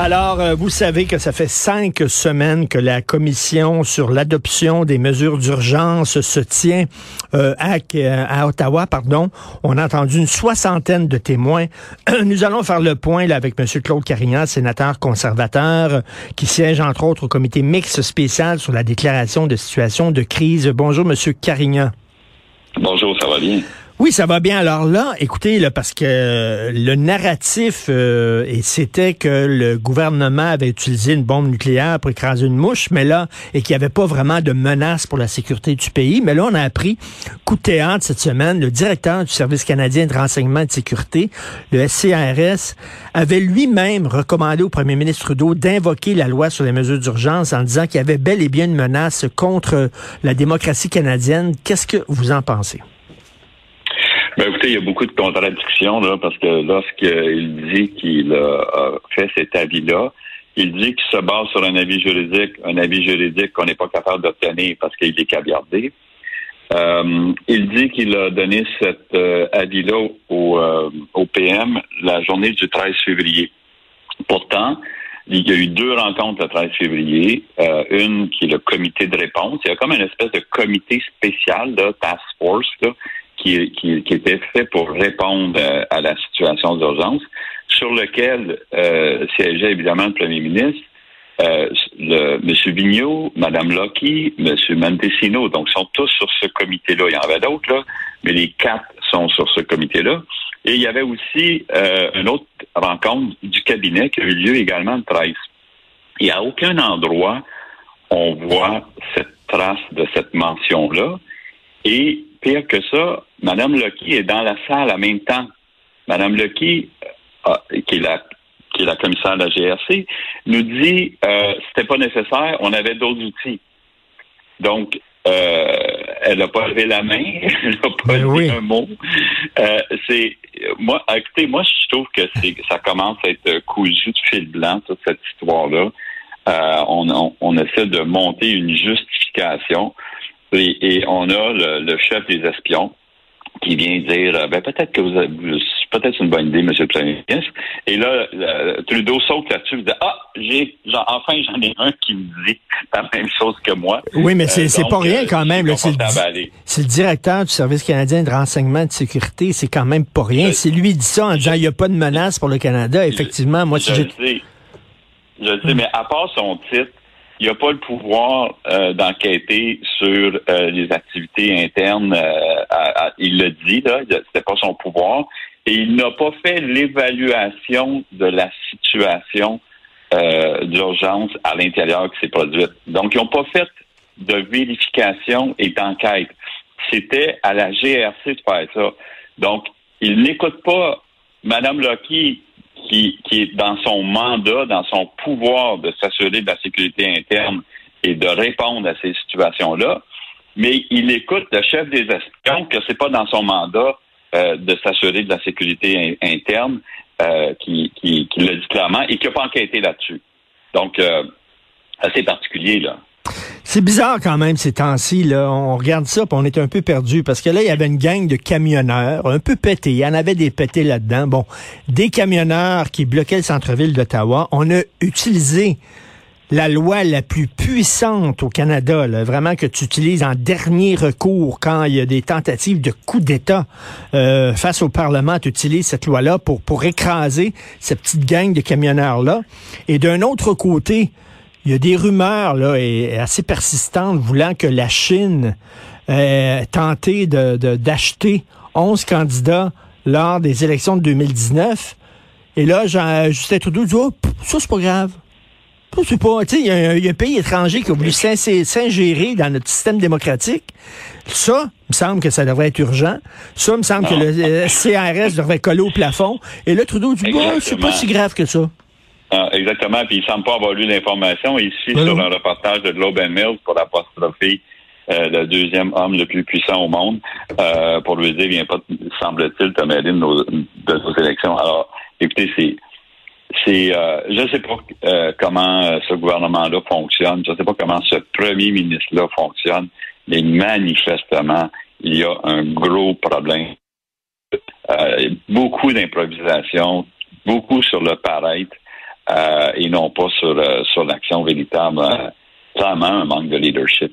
Alors, euh, vous savez que ça fait cinq semaines que la commission sur l'adoption des mesures d'urgence se tient euh, à, Ottawa. Pardon. On a entendu une soixantaine de témoins. Nous allons faire le point avec M. Claude Carignan, sénateur conservateur, qui siège entre autres au comité mixte spécial sur la déclaration de situation de crise. Bonjour, M. Carignan. Bonjour, ça va bien? Oui, ça va bien. Alors là, écoutez, parce que le narratif, euh, c'était que le gouvernement avait utilisé une bombe nucléaire pour écraser une mouche, mais là, et qu'il n'y avait pas vraiment de menace pour la sécurité du pays. Mais là, on a appris, coup de théâtre cette semaine, le directeur du Service canadien de renseignement et de sécurité, le SCRS, avait lui-même recommandé au premier ministre Trudeau d'invoquer la loi sur les mesures d'urgence en disant qu'il y avait bel et bien une menace contre la démocratie canadienne. Qu'est-ce que vous en pensez? Ben, écoutez, il y a beaucoup de contradictions là, parce que lorsqu'il dit qu'il a fait cet avis-là, il dit qu'il se base sur un avis juridique, un avis juridique qu'on n'est pas capable d'obtenir parce qu'il est caviardé. Euh, il dit qu'il a donné cet euh, avis-là au, euh, au PM la journée du 13 février. Pourtant, il y a eu deux rencontres le 13 février. Euh, une qui est le comité de réponse. Il y a comme une espèce de comité spécial, là, task force, là, qui, qui, qui, était fait pour répondre à, la situation d'urgence, sur lequel euh, siégeait évidemment le premier ministre, euh, le, M. Vigneault, Mme Lockie, M. Mendicino. Donc, sont tous sur ce comité-là. Il y en avait d'autres, là, mais les quatre sont sur ce comité-là. Et il y avait aussi euh, une autre rencontre du cabinet qui a eu lieu également le 13. Et à aucun endroit, on voit cette trace de cette mention-là. Et pire que ça, Mme Lucky est dans la salle en même temps. Mme Lucky, euh, qui est la qui est la commissaire de la GRC, nous dit euh, c'était pas nécessaire, on avait d'autres outils. Donc, euh, elle n'a pas levé la main, elle n'a pas ben dit un mot. Euh, c'est moi, écoutez, moi je trouve que c'est ça commence à être cousu de fil blanc toute cette histoire-là. Euh, on, on, essaie de monter une justification. Et, on a le, chef des espions qui vient dire euh, ben peut-être que vous avez peut-être une bonne idée, Monsieur le Premier ministre. Et là, Trudeau saute là-dessus et dit Ah, j'ai enfin j'en ai un qui me dit la même chose que moi. Oui, mais c'est euh, pas rien quand même. C'est le, directeur du Service canadien de renseignement et de sécurité, c'est quand même pas rien. C'est lui qui dit ça en disant il n'y a pas de menace pour le Canada. Effectivement, moi si je. Je sais, mais à part son titre, il n'a pas le pouvoir euh, d'enquêter sur euh, les activités internes. Euh, il le dit, là, c'était pas son pouvoir. Et il n'a pas fait l'évaluation de la situation d'urgence à l'intérieur qui s'est produite. Donc, ils n'ont pas fait de vérification et d'enquête. C'était à la GRC de faire ça. Donc, il n'écoute pas Mme Lockheed qui, est dans son mandat, dans son pouvoir de s'assurer de la sécurité interne et de répondre à ces situations-là, mais il écoute le chef des espions que c'est pas dans son mandat euh, de s'assurer de la sécurité interne euh, qui, qui, qui l'a dit clairement et qui n'a pas enquêté là-dessus. Donc, euh, assez particulier, là. C'est bizarre quand même ces temps-ci. Là. On regarde ça, on est un peu perdu parce que là, il y avait une gang de camionneurs un peu pétés. Il y en avait des pétés là-dedans. Bon, des camionneurs qui bloquaient le centre-ville d'Ottawa. On a utilisé la loi la plus puissante au Canada, vraiment que tu utilises en dernier recours quand il y a des tentatives de coup d'État euh, face au Parlement, tu utilises cette loi-là pour, pour écraser cette petite gang de camionneurs-là. Et d'un autre côté, il y a des rumeurs là, et, assez persistantes voulant que la Chine euh, tenté de, d'acheter 11 candidats lors des élections de 2019. Et là, Jean, Justin Trudeau dit, oh, ça, c'est pas grave. C'est pas, tu sais, il y, a un pays étranger qui a voulu s'ingérer dans notre système démocratique. Ça, il me semble que ça devrait être urgent. Ça, il me semble que le CRS devrait coller au plafond. Et là, Trudeau dit, oh, c'est pas si grave que ça. Ah, exactement. Puis il semble pas avoir lu l'information. Ici, sur un reportage de Globe and Mills pour apostropher euh, le deuxième homme le plus puissant au monde, euh, pour lui dire, viens pas, semble-t-il, te mêler de nos, de nos élections. Alors, écoutez, c'est c'est euh, je sais pas euh, comment euh, ce gouvernement-là fonctionne, je sais pas comment ce premier ministre-là fonctionne, mais manifestement, il y a un gros problème. beaucoup d'improvisation, beaucoup sur le paraître et non pas sur, sur l'action véritable. vraiment un manque de leadership.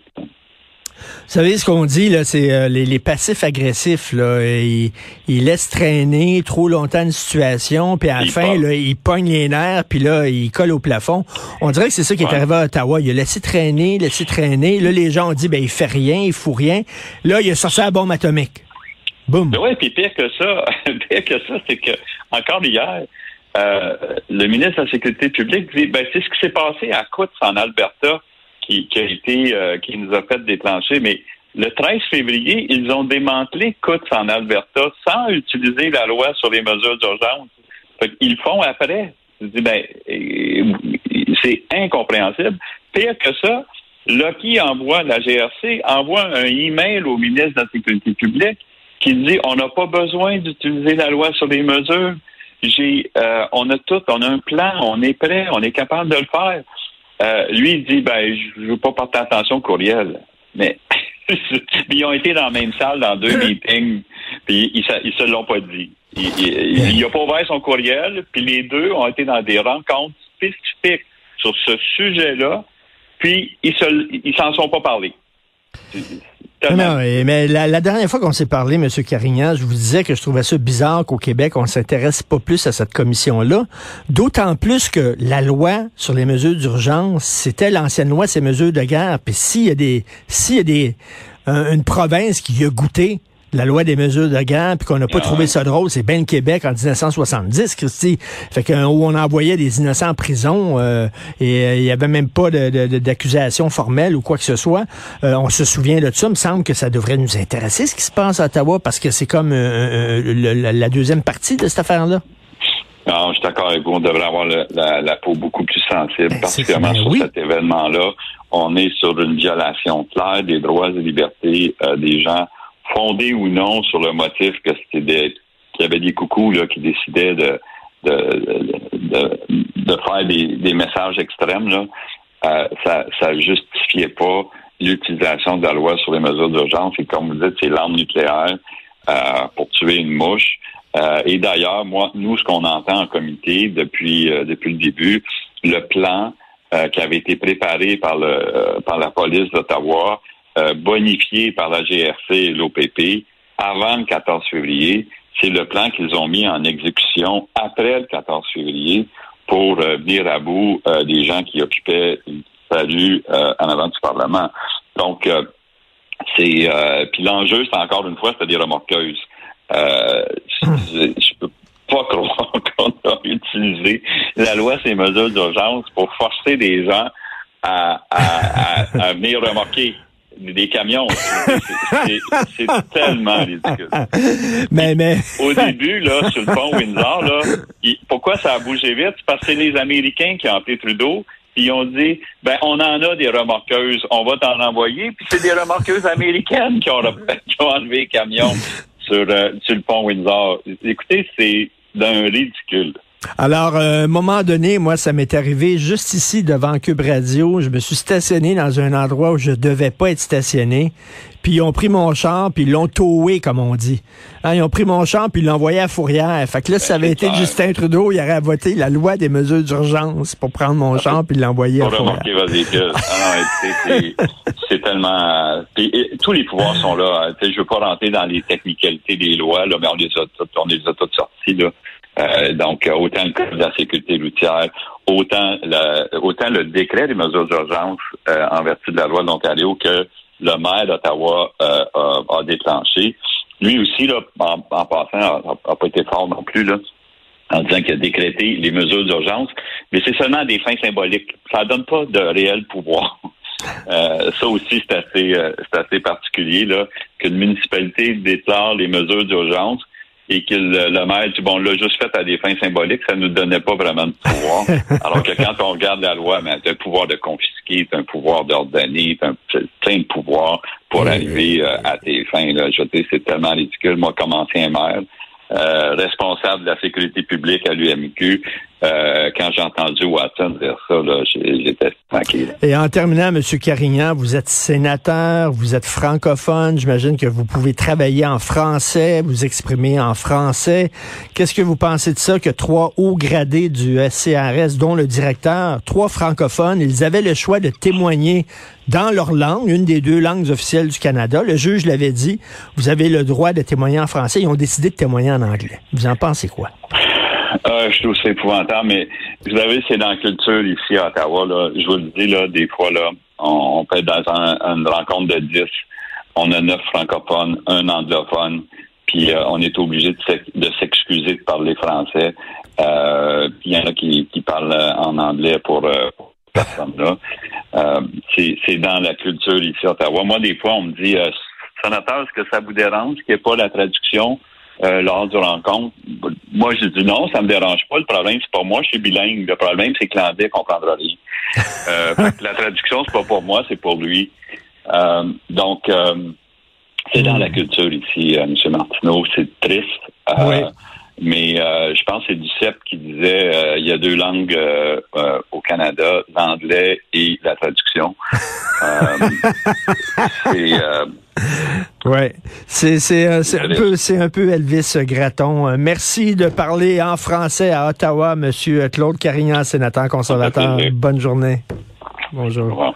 Vous savez, ce qu'on dit, là, c'est euh, les, passifs agressifs, là, ils, laissent traîner trop longtemps une situation, puis à la fin, là, ils pognent les nerfs, puis là, ils collent au plafond. On dirait que c'est ça qui est arrivé à Ottawa. Il a laissé traîner, laissé traîner. Là, les gens ont dit, ben, il fait rien, il fout rien. Là, il a sorti la bombe atomique. Boum. Ben oui, puis pire que ça, pire que ça, c'est que, encore hier, euh, le ministre de la Sécurité publique dit, ben, c'est ce qui s'est passé à Coutts, en Alberta qui, a été euh, qui nous a fait déclencher. Mais le 13 février, ils ont démantelé Coutts en Alberta sans utiliser la loi sur les mesures d'urgence. Ils font après. Je dis, ben, c'est incompréhensible. Pire que ça, Lucky envoie, la GRC envoie un email au ministre de la Sécurité publique qui dit on n'a pas besoin d'utiliser la loi sur les mesures. J'ai, euh, on a tout, on a un plan, on est prêt, on est capable de le faire. Euh, lui, il dit, ben, je ne veux pas porter attention au courriel. Mais ils ont été dans la même salle dans deux meetings, puis ils, ils, se l'ont pas dit. Il n'a pas ouvert son courriel, puis les deux ont été dans des rencontres spécifiques sur ce sujet-là, puis ils ne s'en sont pas parlé. Non, mais la, dernière fois qu'on s'est parlé, M. Carignan, je vous disais que je trouvais ça bizarre qu'au Québec, on ne s'intéresse pas plus à cette commission-là. D'autant plus que la loi sur les mesures d'urgence, c'était l'ancienne loi, ces mesures de guerre. Puis s'il y a des, s'il y a des, une province qui a goûté la loi des mesures de guerre, puis qu'on n'a pas ah trouvé ça drôle, c'est bien le Québec en 1970, Christy. Fait que, où on envoyait des innocents en prison euh, et euh, il n'y avait même pas d'accusation formelle ou quoi que ce soit. Euh, on se souvient de ça. Il me semble que ça devrait nous intéresser ce qui se passe à Ottawa parce que c'est comme la deuxième partie de cette affaire-là. Non, je suis d'accord avec vous. On devrait avoir la, peau beaucoup plus sensible, ben, particulièrement sur cet événement-là. On est sur une violation claire des droits et libertés des gens fondé ou non sur le motif que c'était qu'il y avait des coucous là, qui décidaient de, de, de, faire des, messages extrêmes, là, euh, ça ne justifiait pas l'utilisation de la loi sur les mesures d'urgence. Et comme vous dites, c'est l'arme nucléaire euh, pour tuer une mouche. Euh, et d'ailleurs, moi, nous, ce qu'on entend en comité depuis depuis le début, le plan qui avait été préparé par le par la police d'Ottawa euh, bonifié par la GRC et l'OPP avant le 14 février. C'est le plan qu'ils ont mis en exécution après le 14 février pour euh, venir à bout euh, des gens qui occupaient une salut en avant du Parlement. Donc, c'est puis l'enjeu, c'est encore une fois, c'est des remorqueuses. je peux pas croire qu'on a utilisé la loi ces mesures d'urgence pour forcer des gens à, à venir remorquer des camions. C'est tellement ridicule. Mais, mais... Au début, là, sur le pont Windsor, là, pourquoi ça a bougé vite? C'est parce que c'est les Américains qui ont appelé Trudeau, puis ils ont dit, ben, on en a des remorqueuses, on va t'en envoyer, puis c'est des remorqueuses américaines qui ont, qui ont enlevé les camions sur, euh, sur le pont Windsor. Écoutez, c'est d'un ridicule. Alors, euh, à un moment donné, moi, ça m'est arrivé juste ici devant Cube Radio. Je me suis stationné dans un endroit où je devais pas être stationné. Puis ils ont pris mon char, puis ils l'ont towé, comme on dit. Hein, ils ont pris mon char, puis ils l'ont envoyé à Fourrière. Fait que là, ça avait été Justin Trudeau, il aurait voté la loi des mesures d'urgence pour prendre mon char, puis l'envoyer à Fourrière. Ah c'est tellement... tous les pouvoirs sont là. Je veux pas rentrer dans les technicalités des lois, là, mais on les a, on les a toutes sorties. Là. Euh, donc, autant le code de la sécurité routière, autant le, autant le décret des mesures d'urgence euh, en vertu de la loi de l'Ontario que le maire d'Ottawa euh, a, a, déclenché. Lui aussi, là, en, passant, n'a pas été fort non plus, là, en disant qu'il a décrété les mesures d'urgence, mais c'est seulement des fins symboliques. Ça ne donne pas de réel pouvoir. Euh, ça aussi, c'est assez, euh, assez particulier, là, qu'une municipalité déclare les mesures d'urgence et que le, maire dit, bon, l'a juste fait à des fins symboliques, ça ne nous donnait pas vraiment de pouvoir. Alors que quand on regarde la loi, ben, tu un pouvoir de confisquer, tu un pouvoir d'ordonner, as plein de pouvoirs pour arriver euh, à tes fins. Là. Je sais, c'est tellement ridicule. Moi, comme ancien maire, euh, responsable de la sécurité publique à l'UMQ. Euh, quand j'ai entendu Watson dire ça, j'étais tranquille. Et en terminant, M. Carignan, vous êtes sénateur, vous êtes francophone, j'imagine que vous pouvez travailler en français, vous exprimer en français. Qu'est-ce que vous pensez de ça que trois hauts gradés du SCRS, dont le directeur, trois francophones, ils avaient le choix de témoigner dans leur langue, une des deux langues officielles du Canada. Le juge l'avait dit, vous avez le droit de témoigner en français. Ils ont décidé de témoigner en anglais. Vous en pensez quoi? Euh, je trouve ça épouvantable, mais vous savez, c'est dans la culture ici à Ottawa. Là, je vous le dis, là, des fois, là, on, peut être dans une rencontre de 10, on a neuf francophones, un anglophone, puis euh, on est obligé de s'excuser de parler français. Euh, puis il y en a qui, parlent en anglais pour, euh, personne-là. Euh, c'est dans la culture ici à Ottawa. Moi, des fois, on me dit, euh, sénateur, est-ce que ça vous dérange qu'il n'y ait pas la traduction euh, lors du rencontre? Moi, je dis non, ça me dérange pas. Le problème, c'est pas moi, je suis bilingue. Le problème, c'est que l'anglais comprendra rien. Euh, la traduction, c'est pas pour moi, c'est pour lui. donc, c'est dans la culture ici, M. Martineau. C'est triste. Oui. Mais euh, je pense que c'est Duceppe qui disait euh, il y a deux langues euh, au Canada, l'anglais et la traduction. ouais, c'est c'est un peu c'est un peu Elvis Graton. Merci de parler en français à Ottawa, Monsieur Claude Carignan, sénateur conservateur. Bonne journée. Bonjour.